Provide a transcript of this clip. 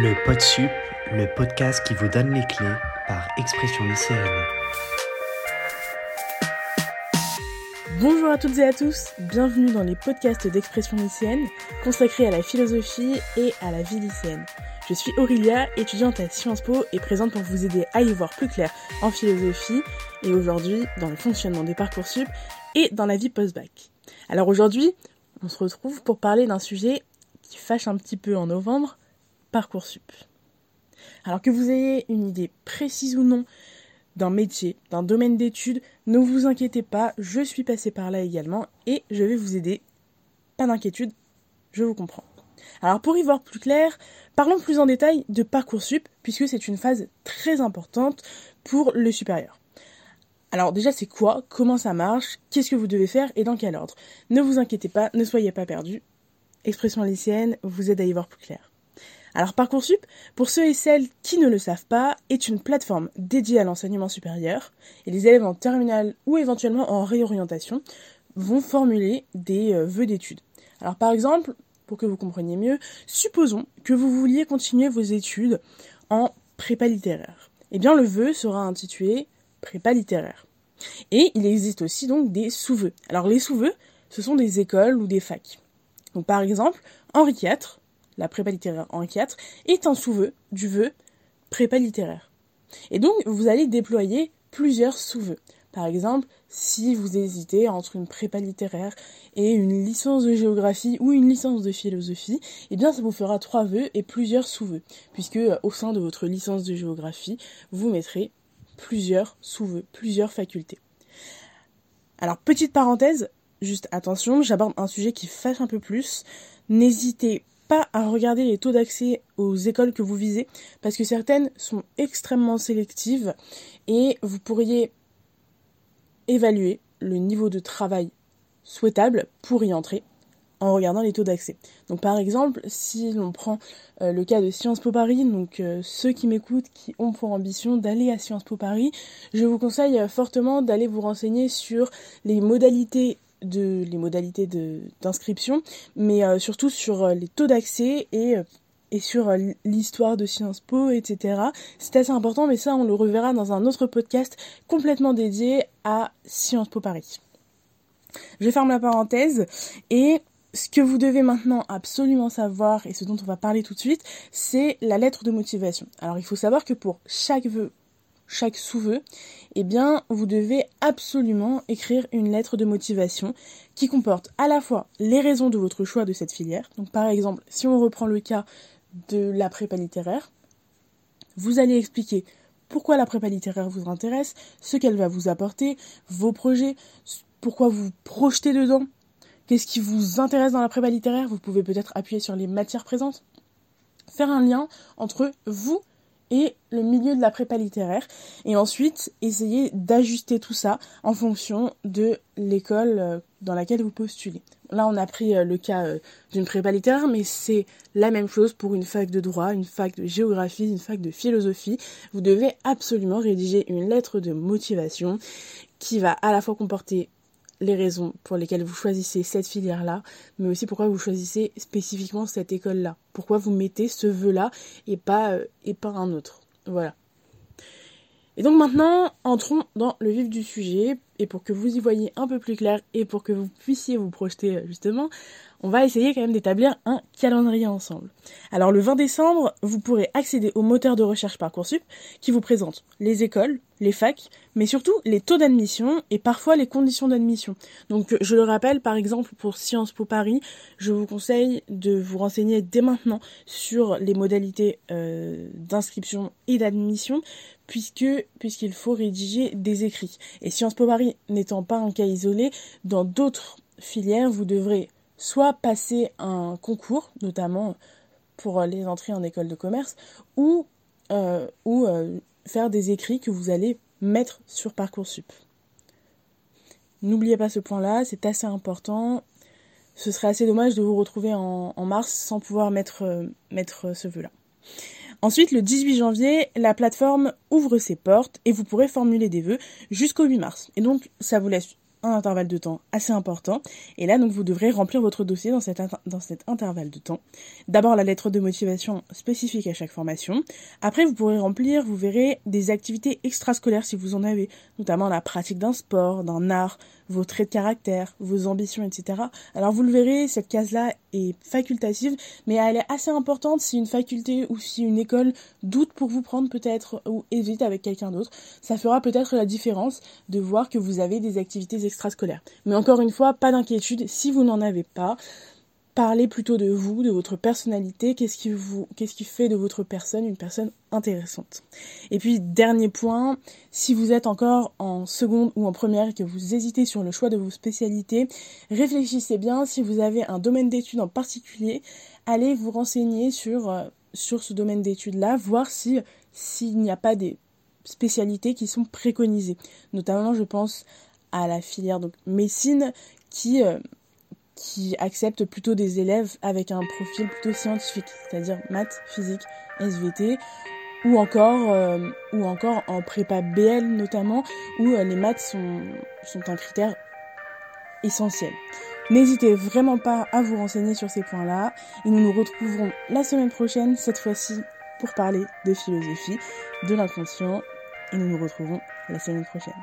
Le PodSup, le podcast qui vous donne les clés par Expression lycéenne. Bonjour à toutes et à tous, bienvenue dans les podcasts d'Expression lycéenne consacrés à la philosophie et à la vie lycéenne. Je suis Aurélia, étudiante à Sciences Po et présente pour vous aider à y voir plus clair en philosophie et aujourd'hui dans le fonctionnement des parcours sup et dans la vie post-bac. Alors aujourd'hui, on se retrouve pour parler d'un sujet qui fâche un petit peu en novembre, Parcoursup. Alors que vous ayez une idée précise ou non d'un métier, d'un domaine d'études, ne vous inquiétez pas, je suis passée par là également et je vais vous aider. Pas d'inquiétude, je vous comprends. Alors pour y voir plus clair, parlons plus en détail de Parcoursup, puisque c'est une phase très importante pour le supérieur. Alors déjà c'est quoi, comment ça marche, qu'est-ce que vous devez faire? Et dans quel ordre? Ne vous inquiétez pas, ne soyez pas perdus. Expression lycéenne vous aide à y voir plus clair. Alors Parcoursup, pour ceux et celles qui ne le savent pas, est une plateforme dédiée à l'enseignement supérieur et les élèves en terminale ou éventuellement en réorientation vont formuler des euh, vœux d'études. Alors par exemple, pour que vous compreniez mieux, supposons que vous vouliez continuer vos études en prépa littéraire. Eh bien, le vœu sera intitulé prépa littéraire. Et il existe aussi donc des sous-vœux. Alors, les sous-vœux, ce sont des écoles ou des facs. Donc, par exemple, Henri IV, la prépa littéraire Henri IV, est un sous-vœu du vœu prépa littéraire. Et donc, vous allez déployer plusieurs sous-vœux. Par exemple, si vous hésitez entre une prépa littéraire et une licence de géographie ou une licence de philosophie, eh bien ça vous fera trois vœux et plusieurs sous-vœux, puisque au sein de votre licence de géographie, vous mettrez plusieurs sous-vœux, plusieurs facultés. Alors petite parenthèse, juste attention, j'aborde un sujet qui fâche un peu plus. N'hésitez pas à regarder les taux d'accès aux écoles que vous visez, parce que certaines sont extrêmement sélectives et vous pourriez évaluer le niveau de travail souhaitable pour y entrer en regardant les taux d'accès. Donc par exemple, si l'on prend euh, le cas de Sciences Po Paris, donc euh, ceux qui m'écoutent qui ont pour ambition d'aller à Sciences Po Paris, je vous conseille fortement d'aller vous renseigner sur les modalités de les modalités d'inscription, mais surtout sur les taux d'accès et et sur l'histoire de Sciences Po, etc. C'est assez important, mais ça, on le reverra dans un autre podcast complètement dédié à Sciences Po Paris. Je ferme la parenthèse et ce que vous devez maintenant absolument savoir et ce dont on va parler tout de suite, c'est la lettre de motivation. Alors il faut savoir que pour chaque vœu, chaque sous-vœu, eh bien vous devez absolument écrire une lettre de motivation qui comporte à la fois les raisons de votre choix de cette filière. Donc par exemple, si on reprend le cas de la prépa littéraire, vous allez expliquer pourquoi la prépa littéraire vous intéresse, ce qu'elle va vous apporter, vos projets, pourquoi vous projetez dedans, qu'est-ce qui vous intéresse dans la prépa littéraire, vous pouvez peut-être appuyer sur les matières présentes, faire un lien entre vous et le milieu de la prépa littéraire et ensuite essayer d'ajuster tout ça en fonction de l'école euh, dans laquelle vous postulez. Là, on a pris euh, le cas euh, d'une prépa littéraire, mais c'est la même chose pour une fac de droit, une fac de géographie, une fac de philosophie. Vous devez absolument rédiger une lettre de motivation qui va à la fois comporter les raisons pour lesquelles vous choisissez cette filière-là, mais aussi pourquoi vous choisissez spécifiquement cette école-là. Pourquoi vous mettez ce vœu-là et pas, euh, et pas un autre. Voilà. Et donc maintenant, entrons dans le vif du sujet, et pour que vous y voyez un peu plus clair, et pour que vous puissiez vous projeter euh, justement, on va essayer quand même d'établir un calendrier ensemble. Alors le 20 décembre, vous pourrez accéder au moteur de recherche Parcoursup qui vous présente les écoles, les facs, mais surtout les taux d'admission et parfois les conditions d'admission. Donc je le rappelle, par exemple pour Sciences Po Paris, je vous conseille de vous renseigner dès maintenant sur les modalités euh, d'inscription et d'admission puisque puisqu'il faut rédiger des écrits. Et Sciences Po Paris n'étant pas un cas isolé, dans d'autres filières, vous devrez soit passer un concours, notamment pour les entrées en école de commerce, ou, euh, euh, faire des écrits que vous allez mettre sur Parcoursup. N'oubliez pas ce point-là, c'est assez important. Ce serait assez dommage de vous retrouver en, mars sans pouvoir mettre, euh, mettre ce vœu-là. Ensuite, le 18 janvier, la plateforme ouvre ses portes et vous pourrez formuler des vœux jusqu'au 8 mars. Et donc, ça vous laisse un intervalle de temps assez important. Et là, donc, vous devrez remplir votre dossier dans, cet dans cet intervalle de temps. D'abord, la lettre de motivation spécifique à chaque formation. Après, vous pourrez remplir, vous verrez, des activités extrascolaires si vous en avez, notamment la pratique d'un sport, d'un art, vos traits de caractère, vos ambitions, etc. Alors vous le verrez, cette case-là est facultative, mais elle est assez importante si une faculté ou si une école doute pour vous prendre peut-être ou hésite avec quelqu'un d'autre. Ça fera peut-être la différence de voir que vous avez des activités extrascolaires. Mais encore une fois, pas d'inquiétude si vous n'en avez pas. Parlez plutôt de vous, de votre personnalité, qu'est-ce qui vous, fait de votre personne une personne intéressante? Et puis dernier point, si vous êtes encore en seconde ou en première et que vous hésitez sur le choix de vos spécialités, réfléchissez bien si vous avez un domaine d'études en particulier, allez vous renseigner sur euh, ce domaine d'études là, voir si s'il n'y a pas des spécialités qui sont préconisées. Notamment, je pense à la filière donc médecine qui euh, qui accepte plutôt des élèves avec un profil plutôt scientifique, c'est-à-dire maths, physique, SVT, ou encore, euh, ou encore en prépa BL notamment, où euh, les maths sont, sont un critère essentiel. N'hésitez vraiment pas à vous renseigner sur ces points-là, et nous nous retrouverons la semaine prochaine, cette fois-ci pour parler de philosophie, de l'inconscient, et nous nous retrouvons la semaine prochaine.